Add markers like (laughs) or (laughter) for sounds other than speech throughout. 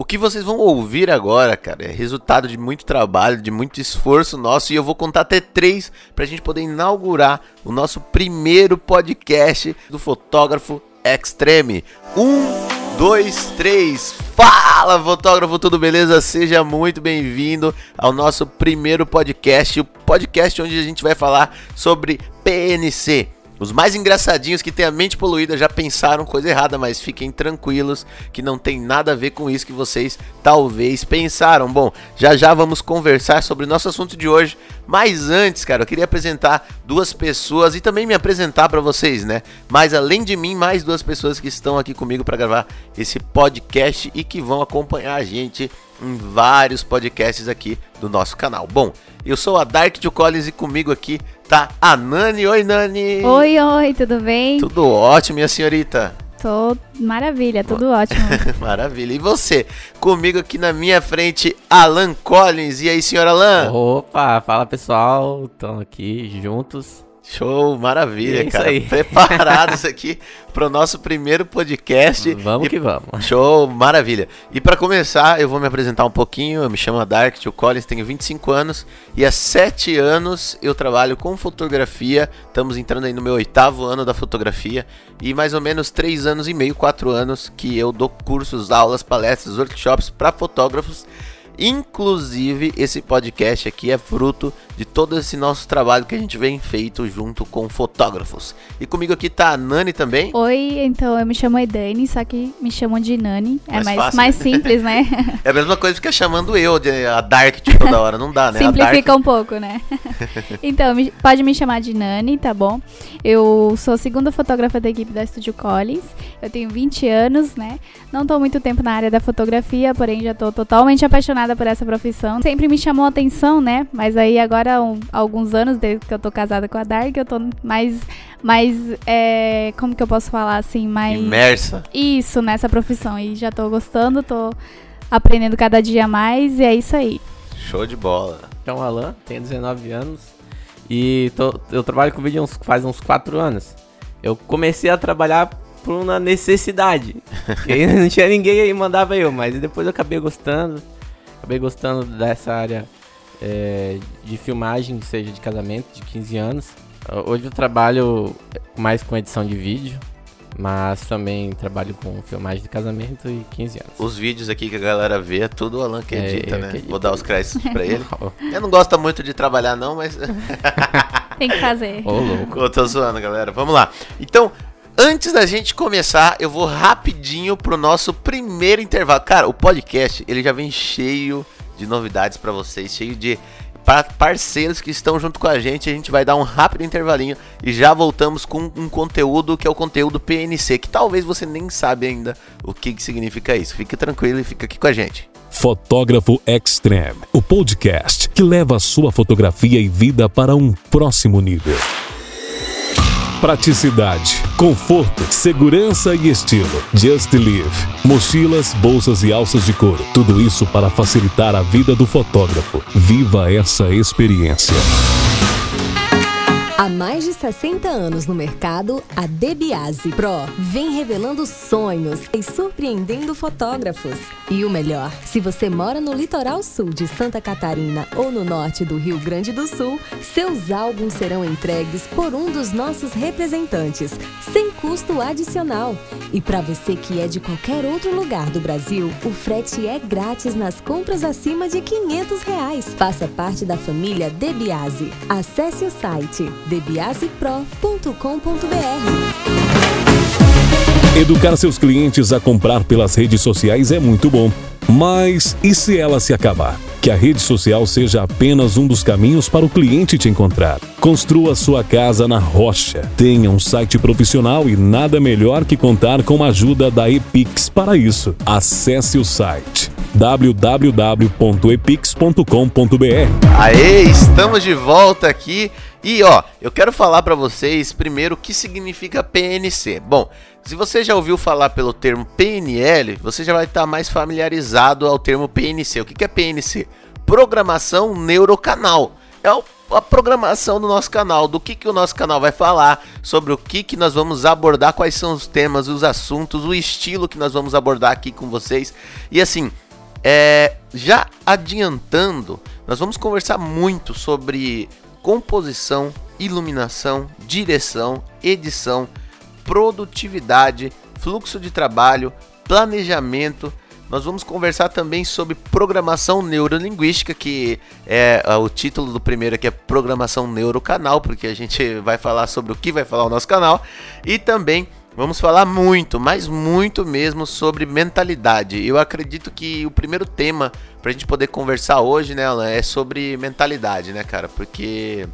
O que vocês vão ouvir agora, cara, é resultado de muito trabalho, de muito esforço nosso, e eu vou contar até três pra gente poder inaugurar o nosso primeiro podcast do fotógrafo Extreme. Um, dois, três. Fala, fotógrafo, tudo beleza? Seja muito bem-vindo ao nosso primeiro podcast, o podcast onde a gente vai falar sobre PNC. Os mais engraçadinhos que têm a mente poluída já pensaram coisa errada, mas fiquem tranquilos que não tem nada a ver com isso que vocês talvez pensaram. Bom, já já vamos conversar sobre o nosso assunto de hoje, mas antes, cara, eu queria apresentar duas pessoas e também me apresentar para vocês, né? Mas além de mim, mais duas pessoas que estão aqui comigo para gravar esse podcast e que vão acompanhar a gente em vários podcasts aqui do nosso canal. Bom, eu sou a Dark de Collins e comigo aqui tá a Nani. Oi, Nani! Oi, oi, tudo bem? Tudo ótimo, minha senhorita. Tô maravilha, tudo ótimo. (laughs) Maravilha. E você? Comigo aqui na minha frente, Alan Collins. E aí, senhor Alan? Opa, fala pessoal, estão aqui juntos. Show, maravilha, É isso cara. aí. (laughs) Preparados aqui para o nosso primeiro podcast. Vamos E- que vamos. Show, maravilha. E para começar, eu vou me apresentar um pouquinho. Eu me chamo Dark Tio Collins, tenho 25 anos e há 7 anos eu trabalho com fotografia. Estamos entrando aí no meu oitavo ano da fotografia e mais ou menos 3 anos e meio, 4 anos que eu dou cursos, aulas, palestras, workshops para fotógrafos. Inclusive, esse podcast aqui é fruto de todo esse nosso trabalho que a gente vem feito junto com fotógrafos. E comigo aqui tá a Nani também. Oi, então eu me chamo Edane, só que me chamam de Nani. É Mais mais, mais simples, né? (laughs) É a mesma coisa que ficar chamando eu de a Dark de toda hora, não dá, né? Simplifica Dark, um pouco, né? (laughs) então, pode me chamar de Nani, tá bom? Eu sou a segunda fotógrafa da equipe da Studio Collins. Eu tenho 20 anos, né? Não tô muito tempo na área da fotografia, porém já tô totalmente apaixonada por essa profissão. Sempre me chamou a atenção, né? Mas aí agora, um- há alguns anos, desde que eu tô casada com a Dark, eu tô mais. mais é, como que eu posso falar assim? Mais. imersa. Isso, nessa profissão. E já tô gostando, tô aprendendo cada dia mais e é isso aí. Show de bola. Então, Alan, tenho 19 anos e tô- eu trabalho com vídeo uns- faz uns 4 anos. Eu comecei a trabalhar por uma necessidade. (laughs) Porque aí não tinha ninguém aí, mandava eu, mas depois eu acabei gostando. Acabei gostando dessa área é, de filmagem, seja de casamento, de 15 anos. Hoje eu trabalho mais com edição de vídeo, mas também trabalho com filmagem de casamento e 15 anos. Os vídeos aqui que a galera vê é tudo o Alan que É, edita, eu né? que edito. Vou dar os créditos pra ele. Eu (laughs) não gosto muito de trabalhar não, mas (laughs) Tem que fazer. Ô, louco. eu tô zoando, galera. Vamos lá. Então, antes da gente começar, eu vou rapidinho pro nosso primeiro intervalo. Cara, o podcast, ele já vem cheio de novidades pra vocês, cheio de pa- parceiros que estão junto com a gente. A gente vai dar um rápido intervalinho e já voltamos com um conteúdo que é o conteúdo PNC, que talvez você nem sabe ainda o que, que significa isso. Fique tranquilo e fica aqui com a gente. Fotógrafo Extreme, o podcast que leva a sua fotografia e vida para um próximo nível. Praticidade, conforto, segurança e estilo. Just Live. Mochilas, bolsas e alças de couro. Tudo isso para facilitar a vida do fotógrafo. Viva essa experiência. Há mais de 60 anos no mercado, a Debiase Pro vem revelando sonhos e surpreendendo fotógrafos. E o melhor, se você mora no litoral sul de Santa Catarina ou no norte do Rio Grande do Sul, seus álbuns serão entregues por um dos nossos representantes, sem custo adicional. E para você que é de qualquer outro lugar do Brasil, o frete é grátis nas compras acima de 500 reais. Faça parte da família Debiase. Acesse o site debiasepro.com.br. Educar seus clientes a comprar pelas redes sociais é muito bom. Mas e se ela se acabar? Que a rede social seja apenas um dos caminhos para o cliente te encontrar. Construa sua casa na rocha. Tenha um site profissional e nada melhor que contar com a ajuda da Epix para isso. Acesse o site www.epix.com.br. Aê, estamos de volta aqui. E ó, eu quero falar pra vocês primeiro o que significa PNC. Bom, se você já ouviu falar pelo termo PNL, você já vai estar mais familiarizado ao termo PNC. O que que é PNC? Programação neurocanal. É o- a programação do nosso canal, do que, que o nosso canal vai falar, sobre o que, que nós vamos abordar, quais são os temas, os assuntos, o estilo que nós vamos abordar aqui com vocês. E assim, É, já adiantando, nós vamos conversar muito sobre composição, iluminação, direção, edição, produtividade, fluxo de trabalho, planejamento. Nós vamos conversar também sobre programação neurolinguística, que é, é o título do primeiro aqui é Programação Neurocanal, porque a gente vai falar sobre o que vai falar o nosso canal. E também vamos falar muito, mas muito mesmo sobre mentalidade. Eu acredito que o primeiro tema pra gente poder conversar hoje, né, Alan, é sobre mentalidade, né, cara? Porque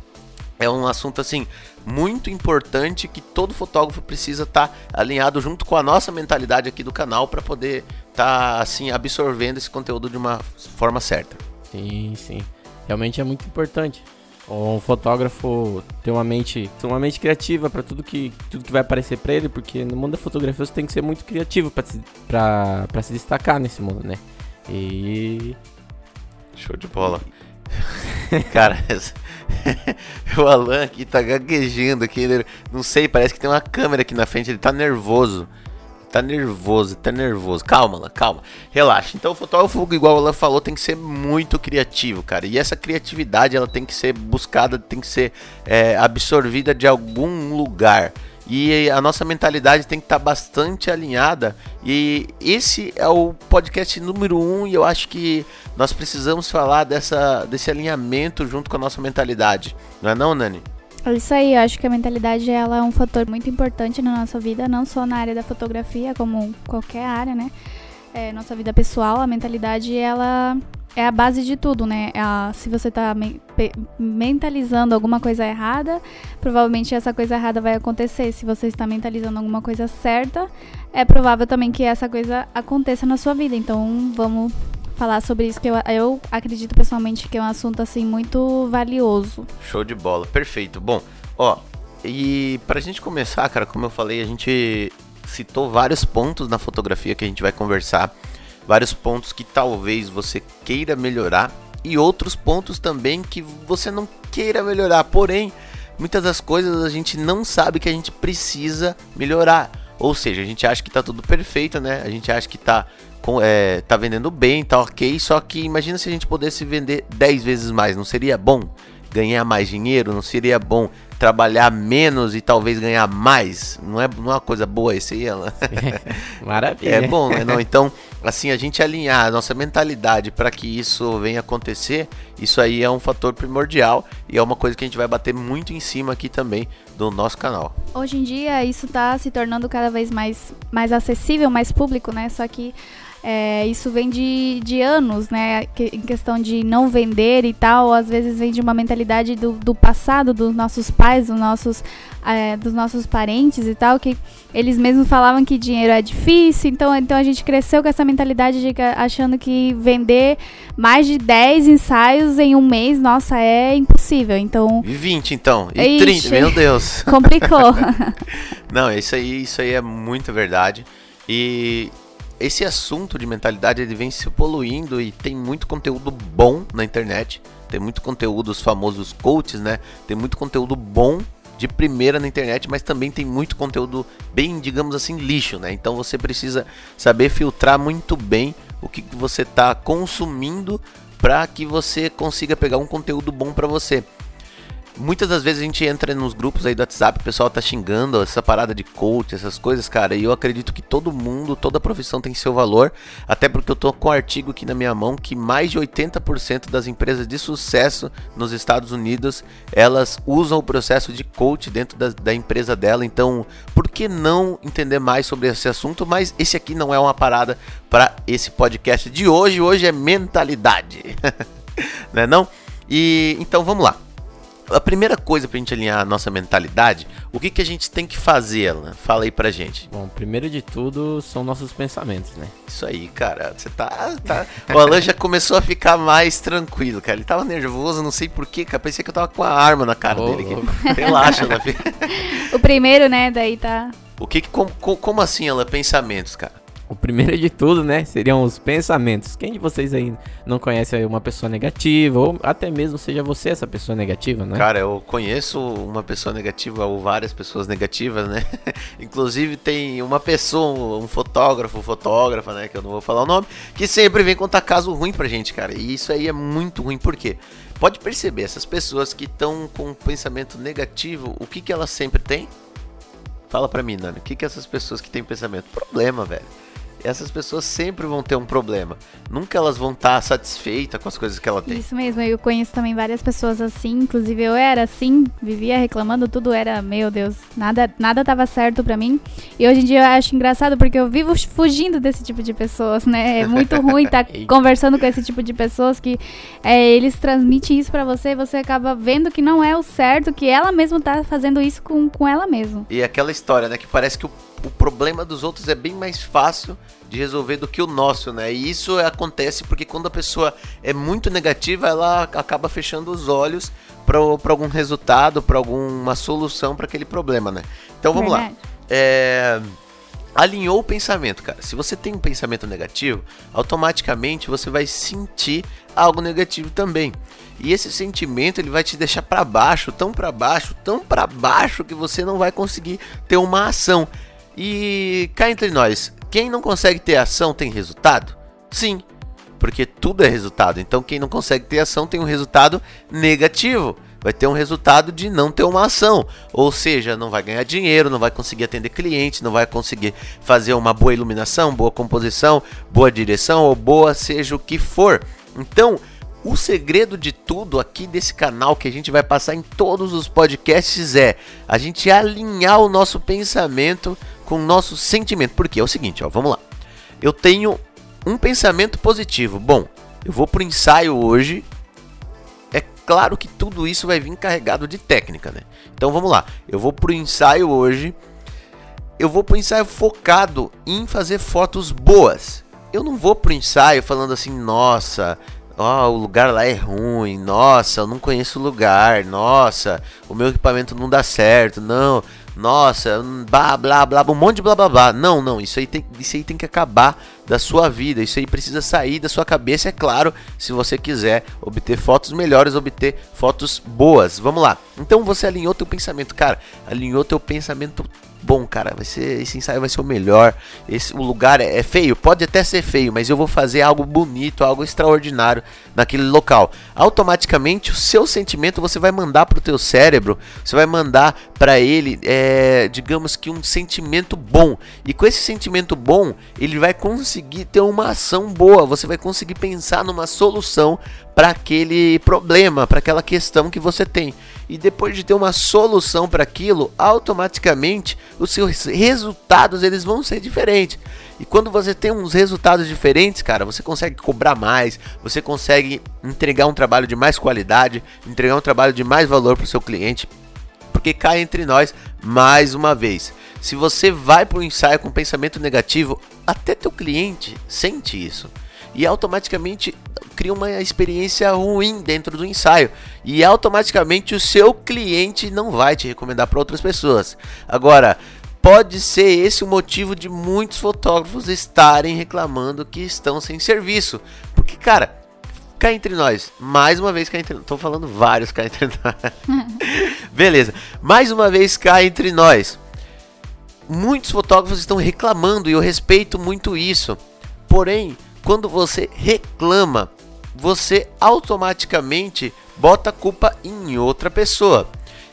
é um assunto assim muito importante que todo fotógrafo precisa estar tá alinhado junto com a nossa mentalidade aqui do canal para poder estar tá, assim absorvendo esse conteúdo de uma forma certa. Sim, sim. Realmente é muito importante. Um fotógrafo ter uma mente, uma mente criativa para tudo que tudo que vai aparecer para ele, porque no mundo da fotografia você tem que ser muito criativo para se, pra, se destacar nesse mundo, né? E show de bola. Cara, (laughs) o Alan aqui tá gaguejando aqui. Ele, não sei, parece que tem uma câmera aqui na frente. Ele tá nervoso. Tá nervoso, tá nervoso. Calma, Alan, calma. Relaxa. Então, o fotógrafo, igual o Alan falou, tem que ser muito criativo, cara. E essa criatividade, ela tem que ser buscada, tem que ser é, absorvida de algum lugar e a nossa mentalidade tem que estar tá bastante alinhada. E esse é o podcast número um, e eu acho que nós precisamos falar dessa, desse alinhamento junto com a nossa mentalidade. Não é não, Nani? É isso aí, eu acho que a mentalidade ela é um fator muito importante na nossa vida, não só na área da fotografia, como qualquer área, né? É, nossa vida pessoal, a mentalidade ela é a base de tudo, né? A, se você está me, mentalizando alguma coisa errada, provavelmente essa coisa errada vai acontecer. Se você está mentalizando alguma coisa certa, é provável também que essa coisa aconteça na sua vida. Então, vamos falar sobre isso que eu, eu acredito pessoalmente que é um assunto assim muito valioso. Show de bola, perfeito. Bom, ó, e pra gente começar, cara, como eu falei, a gente citou vários pontos na fotografia que a gente vai conversar vários pontos que talvez você queira melhorar e outros pontos também que você não queira melhorar. Porém, muitas das coisas a gente não sabe que a gente precisa melhorar. Ou seja, a gente acha que tá tudo perfeito, né? A gente acha que tá, é, tá vendendo bem, tá ok. Só que imagina se a gente pudesse vender 10 vezes mais, não seria bom? Ganhar mais dinheiro, não seria bom trabalhar menos e talvez ganhar mais. Não é, não é uma coisa boa isso aí, ela? (laughs) (laughs) Maravilha. É bom, né? Não, então, assim, a gente alinhar a nossa mentalidade para que isso venha acontecer, isso aí é um fator primordial e é uma coisa que a gente vai bater muito em cima aqui também do nosso canal. Hoje em dia isso está se tornando cada vez mais, mais acessível, mais público, né? Só que é, isso vem de, de anos, né? Que, em questão de não vender e tal, às vezes vem de uma mentalidade do, do passado, dos nossos pais, dos nossos, é, dos nossos parentes e tal, que eles mesmos falavam que dinheiro é difícil, então, então a gente cresceu com essa mentalidade de achando que vender mais de 10 ensaios em um mês, nossa, é impossível. Então. E 20 então. E Ixi, 30, meu Deus. Complicou. (laughs) não, isso aí, isso aí é muito verdade. E esse assunto de mentalidade ele vem se poluindo e tem muito conteúdo bom na internet. Tem muito conteúdo, os famosos coaches, né? Tem muito conteúdo bom de primeira na internet, mas também tem muito conteúdo bem, digamos assim, lixo, né? Então você precisa saber filtrar muito bem o que você está consumindo para que você consiga pegar um conteúdo bom para você. Muitas das vezes a gente entra nos grupos aí do WhatsApp, o pessoal tá xingando essa parada de coach, essas coisas, cara. E eu acredito que todo mundo, toda profissão tem seu valor. Até porque eu tô com um artigo aqui na minha mão que mais de 80% das empresas de sucesso nos Estados Unidos elas usam o processo de coach dentro da, da empresa dela. Então, por que não entender mais sobre esse assunto? Mas esse aqui não é uma parada para esse podcast de hoje. Hoje é mentalidade, (laughs) né? Não? E então vamos lá a primeira coisa pra gente alinhar a nossa mentalidade, o que, que a gente tem que fazer, Alan? Fala aí pra gente. Bom, primeiro de tudo são nossos pensamentos, né? Isso aí, cara. Você tá, tá. O Alan já começou a ficar mais tranquilo, cara. Ele tava nervoso, não sei porquê, cara. Pensei que eu tava com a arma na cara oh, dele aqui. (laughs) Relaxa, O primeiro, né? Daí tá. O que, que como, como assim, Alan? Pensamentos, cara? O primeiro de tudo, né, seriam os pensamentos. Quem de vocês aí não conhece uma pessoa negativa, ou até mesmo seja você essa pessoa negativa, né? Cara, eu conheço uma pessoa negativa ou várias pessoas negativas, né? (laughs) Inclusive tem uma pessoa, um fotógrafo, fotógrafa, né, que eu não vou falar o nome, que sempre vem contar caso ruim pra gente, cara. E isso aí é muito ruim, por quê? Pode perceber, essas pessoas que estão com um pensamento negativo, o que que elas sempre têm? Fala pra mim, Nani, o que que essas pessoas que têm pensamento? Problema, velho essas pessoas sempre vão ter um problema. Nunca elas vão estar tá satisfeitas com as coisas que ela tem. Isso mesmo, eu conheço também várias pessoas assim, inclusive eu era assim, vivia reclamando, tudo era, meu Deus, nada nada tava certo para mim. E hoje em dia eu acho engraçado porque eu vivo fugindo desse tipo de pessoas, né? É muito ruim estar tá (laughs) conversando com esse tipo de pessoas que é, eles transmitem isso para você e você acaba vendo que não é o certo, que ela mesma tá fazendo isso com, com ela mesma. E aquela história, né, que parece que o o problema dos outros é bem mais fácil de resolver do que o nosso, né? E isso acontece porque quando a pessoa é muito negativa, ela acaba fechando os olhos para algum resultado, para alguma solução para aquele problema, né? Então vamos Verdade. lá. É... Alinhou o pensamento, cara. Se você tem um pensamento negativo, automaticamente você vai sentir algo negativo também. E esse sentimento ele vai te deixar para baixo, tão para baixo, tão para baixo que você não vai conseguir ter uma ação. E cá entre nós, quem não consegue ter ação tem resultado? Sim, porque tudo é resultado. Então quem não consegue ter ação tem um resultado negativo. Vai ter um resultado de não ter uma ação. Ou seja, não vai ganhar dinheiro, não vai conseguir atender cliente, não vai conseguir fazer uma boa iluminação, boa composição, boa direção ou boa seja o que for. Então, o segredo de tudo aqui desse canal que a gente vai passar em todos os podcasts é a gente alinhar o nosso pensamento com o nosso sentimento. Porque é o seguinte, ó, vamos lá. Eu tenho um pensamento positivo. Bom, eu vou pro ensaio hoje. É claro que tudo isso vai vir carregado de técnica, né? Então vamos lá. Eu vou pro ensaio hoje. Eu vou pro ensaio focado em fazer fotos boas. Eu não vou pro ensaio falando assim, nossa, ó, oh, o lugar lá é ruim, nossa, eu não conheço o lugar, nossa, o meu equipamento não dá certo, não, nossa, blá blá blá, um monte de blá blá blá. Não, não, isso aí tem, isso aí tem que acabar da sua vida. Isso aí precisa sair da sua cabeça, é claro, se você quiser obter fotos melhores, obter fotos boas. Vamos lá. Então você alinhou teu pensamento, cara, alinhou teu pensamento bom, cara. Vai ser esse ensaio vai ser o melhor. Esse o lugar é, é, feio, pode até ser feio, mas eu vou fazer algo bonito, algo extraordinário naquele local. Automaticamente o seu sentimento você vai mandar para o teu cérebro, você vai mandar para ele, é, digamos que um sentimento bom. E com esse sentimento bom, ele vai conseguir ter uma ação boa. Você vai conseguir pensar numa solução para aquele problema, para aquela questão que você tem e depois de ter uma solução para aquilo, automaticamente os seus resultados eles vão ser diferentes. E quando você tem uns resultados diferentes, cara, você consegue cobrar mais, você consegue entregar um trabalho de mais qualidade, entregar um trabalho de mais valor para o seu cliente. Porque cai entre nós mais uma vez. Se você vai para o ensaio com pensamento negativo, até teu cliente sente isso e automaticamente cria uma experiência ruim dentro do ensaio e automaticamente o seu cliente não vai te recomendar para outras pessoas. Agora, pode ser esse o motivo de muitos fotógrafos estarem reclamando que estão sem serviço, porque cara, cá entre nós, mais uma vez cá entre tô falando vários cá entre nós. (laughs) Beleza. Mais uma vez cá entre nós. Muitos fotógrafos estão reclamando e eu respeito muito isso. Porém, quando você reclama, você automaticamente bota a culpa em outra pessoa.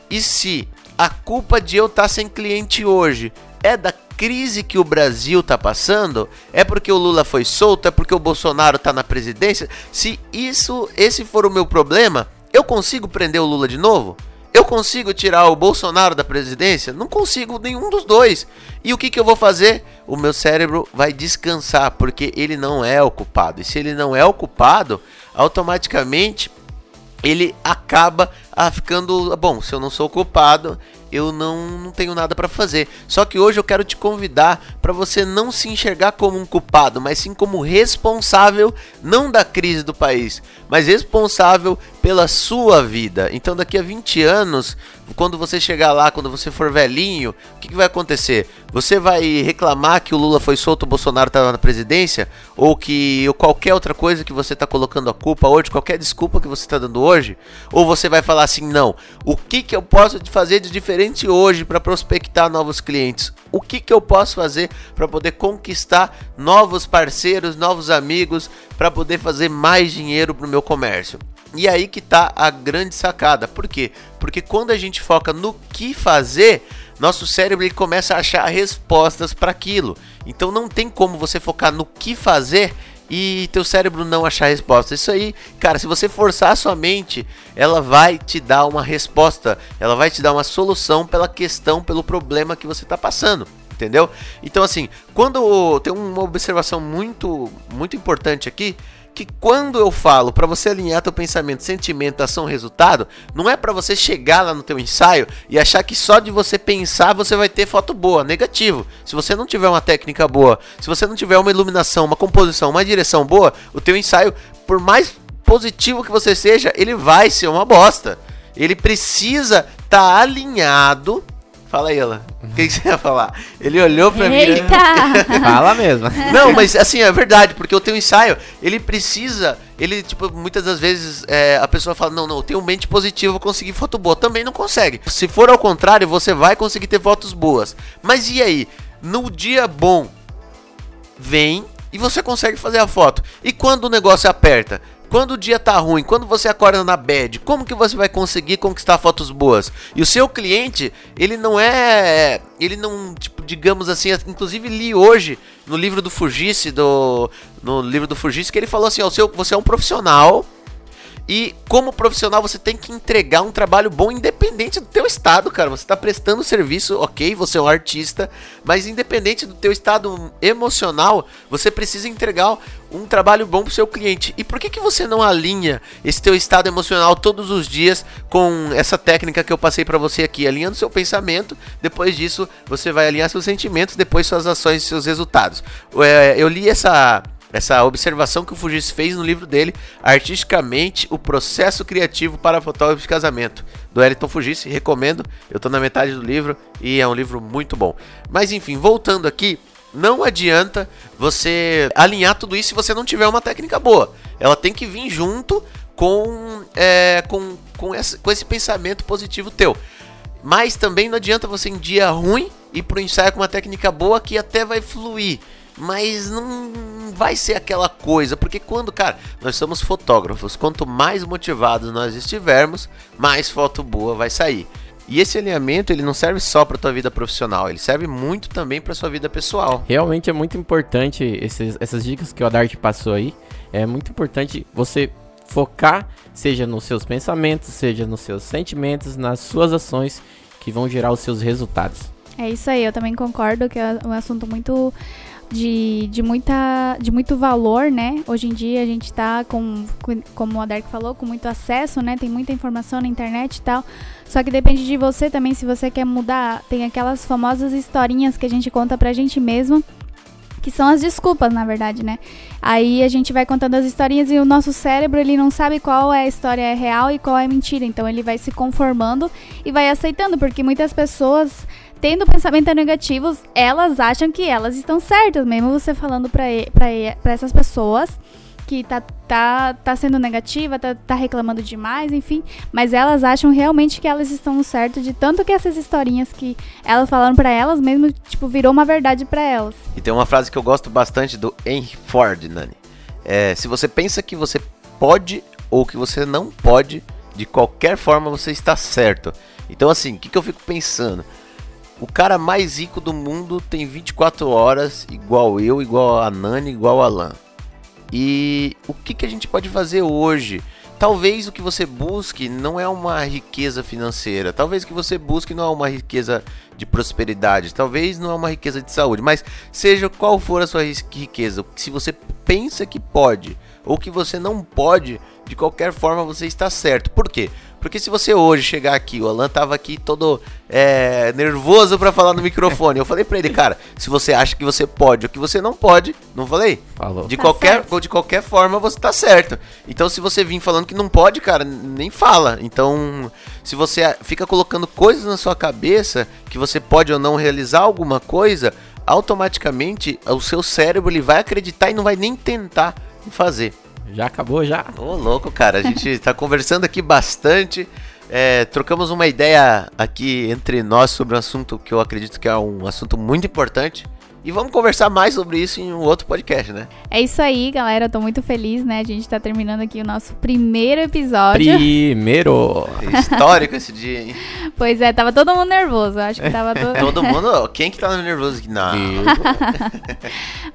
E se a culpa de eu estar tá sem cliente hoje é da crise que o Brasil está passando? É porque o Lula foi solto? É porque o Bolsonaro está na presidência? Se isso, esse for o meu problema, eu consigo prender o Lula de novo? Eu consigo tirar o Bolsonaro da presidência? Não consigo nenhum dos dois. E o que, que eu vou fazer? O meu cérebro vai descansar, porque ele não é o culpado. E se ele não é o culpado, automaticamente ele acaba ah, ficando, bom, se eu não sou culpado, eu não, não tenho nada para fazer. Só que hoje eu quero te convidar para você não se enxergar como um culpado, mas sim como responsável não da crise do país, mas responsável pela sua vida. Então daqui a 20 anos, quando você chegar lá, quando você for velhinho, o que, que vai acontecer? Você vai reclamar que o Lula foi solto, o Bolsonaro estava na presidência, ou que ou qualquer outra coisa que você está colocando a culpa hoje, qualquer desculpa que você está dando hoje, ou você vai falar assim, não, o que, que eu posso fazer de diferente hoje para prospectar novos clientes? O que, que eu posso fazer para poder conquistar novos parceiros, novos amigos, para poder fazer mais dinheiro para o meu comércio? E aí que tá a grande sacada. Por quê? Porque quando a gente foca no que fazer, nosso cérebro ele começa a achar respostas para aquilo. Então não tem como você focar no que fazer e teu cérebro não achar resposta. Isso aí, cara, se você forçar a sua mente, ela vai te dar uma resposta, ela vai te dar uma solução pela questão, pelo problema que você está passando. Entendeu? Então, assim, quando tem uma observação muito, muito importante aqui, que quando eu falo para você alinhar teu pensamento, sentimento, ação, resultado, não é para você chegar lá no teu ensaio e achar que só de você pensar você vai ter foto boa, negativo. Se você não tiver uma técnica boa, se você não tiver uma iluminação, uma composição, uma direção boa, o teu ensaio, por mais positivo que você seja, ele vai ser uma bosta. Ele precisa estar tá alinhado Fala aí, ela. O que, que, você ia falar? Ele olhou pra Eita. mim. (laughs) Fala mesmo. Não, mas assim, é verdade, porque o teu ensaio, ele precisa. Ele, tipo, muitas das vezes é, a pessoa fala: Não, não, eu tenho mente positiva, vou conseguir foto boa. Também não consegue. Se for ao contrário, você vai conseguir ter fotos boas. Mas e aí? No dia bom, vem e você consegue fazer a foto. E quando o negócio aperta? Quando o dia tá ruim, quando você acorda na bad, como que você vai conseguir conquistar fotos boas? E o seu cliente, ele não é, ele não, tipo, digamos assim, inclusive li hoje no livro do Fugisse, do no livro do Fugisse que ele falou assim, ó, seu, você é um profissional e como profissional você tem que entregar um trabalho bom independente do teu estado, cara. Você está prestando serviço, ok, você é um artista, mas independente do teu estado emocional, você precisa entregar um trabalho bom pro seu cliente. E por que, que você não alinha esse teu estado emocional todos os dias com essa técnica que eu passei para você aqui, alinhando seu pensamento, depois disso você vai alinhar seus sentimentos, depois suas ações e seus resultados. É, eu li essa essa observação que o Fugis fez no livro dele, Artisticamente, o processo criativo para fotógrafo de casamento, do Eliton Fugis, recomendo, eu estou na metade do livro e é um livro muito bom. Mas enfim, voltando aqui, não adianta você alinhar tudo isso se você não tiver uma técnica boa. Ela tem que vir junto com, é, com, com, essa, com esse pensamento positivo teu. Mas também não adianta você em dia ruim ir pro ensaio com uma técnica boa que até vai fluir mas não vai ser aquela coisa, porque quando, cara, nós somos fotógrafos, quanto mais motivados nós estivermos, mais foto boa vai sair. E esse alinhamento ele não serve só para tua vida profissional, ele serve muito também para sua vida pessoal. Realmente é muito importante esses, essas dicas que o Adart passou aí. É muito importante você focar, seja nos seus pensamentos, seja nos seus sentimentos, nas suas ações que vão gerar os seus resultados. É isso aí, eu também concordo que é um assunto muito de, de, muita, de muito valor, né? Hoje em dia a gente está com, como a Dark falou, com muito acesso, né? Tem muita informação na internet e tal. Só que depende de você também, se você quer mudar. Tem aquelas famosas historinhas que a gente conta pra gente mesmo. Que são as desculpas, na verdade, né? Aí a gente vai contando as historinhas e o nosso cérebro, ele não sabe qual é a história real e qual é mentira. Então ele vai se conformando e vai aceitando, porque muitas pessoas tendo pensamentos negativos, elas acham que elas estão certas, mesmo você falando para essas pessoas que tá, tá, tá sendo negativa, tá, tá reclamando demais, enfim, mas elas acham realmente que elas estão certas de tanto que essas historinhas que elas falaram para elas mesmo, tipo, virou uma verdade para elas. E tem uma frase que eu gosto bastante do Henry Ford, Nani. É, se você pensa que você pode ou que você não pode, de qualquer forma você está certo. Então assim, o que, que eu fico pensando? O cara mais rico do mundo tem 24 horas, igual eu, igual a Nani, igual a Alan. E o que, que a gente pode fazer hoje? Talvez o que você busque não é uma riqueza financeira, talvez o que você busque não é uma riqueza de prosperidade, talvez não é uma riqueza de saúde, mas seja qual for a sua riqueza, se você pensa que pode ou que você não pode, de qualquer forma você está certo. Por quê? Porque se você hoje chegar aqui, o Alan tava aqui todo é, nervoso para falar no microfone. Eu falei para ele, cara, se você acha que você pode ou que você não pode, não falei? Falou. De Tá qualquer, certo. de qualquer forma, você tá certo. Então, se você vir falando que não pode, cara, nem fala. Então, se você fica colocando coisas na sua cabeça que você pode ou não realizar alguma coisa, automaticamente o seu cérebro ele vai acreditar e não vai nem tentar fazer. Já acabou, já? Ô, louco, cara, a gente tá conversando aqui bastante. é, trocamos uma ideia aqui entre nós sobre um assunto que eu acredito que é um assunto muito importante. E vamos conversar mais sobre isso em um outro podcast, né? É isso aí, galera. Eu tô muito feliz, né? A gente tá terminando aqui o nosso primeiro episódio. Primeiro. Histórico esse dia, hein? (laughs) Pois é, tava todo mundo nervoso. Eu Acho que tava todo. (laughs) Todo mundo. (laughs) Quem que tá nervoso aqui? Não.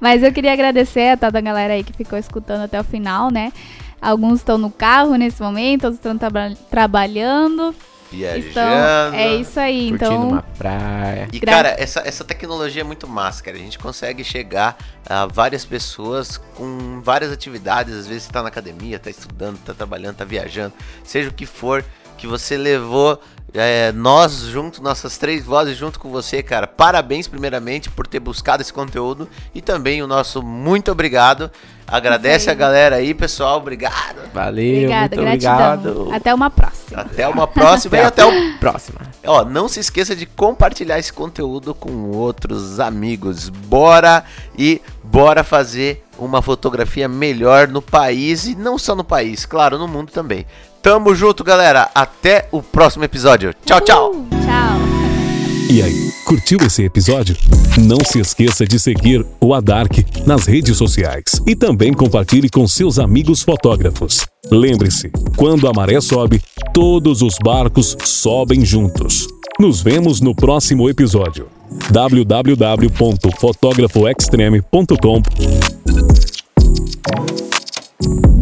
Mas eu queria agradecer a toda a galera aí que ficou escutando até o final, né? Alguns estão no carro nesse momento, outros estão traba- trabalhando. Viajando. Estão... É isso aí, Curtindo então. uma praia. E Gra- cara, essa, essa tecnologia é muito massa, cara. A gente consegue chegar a várias pessoas com várias atividades. Às vezes você tá na academia, tá estudando, tá trabalhando, tá viajando, seja o que for que você levou é, nós junto, nossas três vozes junto com você, cara. Parabéns primeiramente por ter buscado esse conteúdo e também o nosso muito obrigado. Agradece a galera aí, pessoal. Obrigado. Valeu, Obrigada, muito gratidão. obrigado. Até uma próxima. Até uma próxima e Até o próxima. Ó, não se esqueça de compartilhar esse conteúdo com outros amigos. Bora e bora fazer uma fotografia melhor no país e não só no país, claro, no mundo também. Tamo junto, galera. Até o próximo episódio. Tchau, tchau. Uh, tchau. E aí, curtiu esse episódio? Não se esqueça de seguir o Adark nas redes sociais e também compartilhe com seus amigos fotógrafos. Lembre-se, quando a maré sobe, todos os barcos sobem juntos. Nos vemos no próximo episódio. www.fotografoextreme.com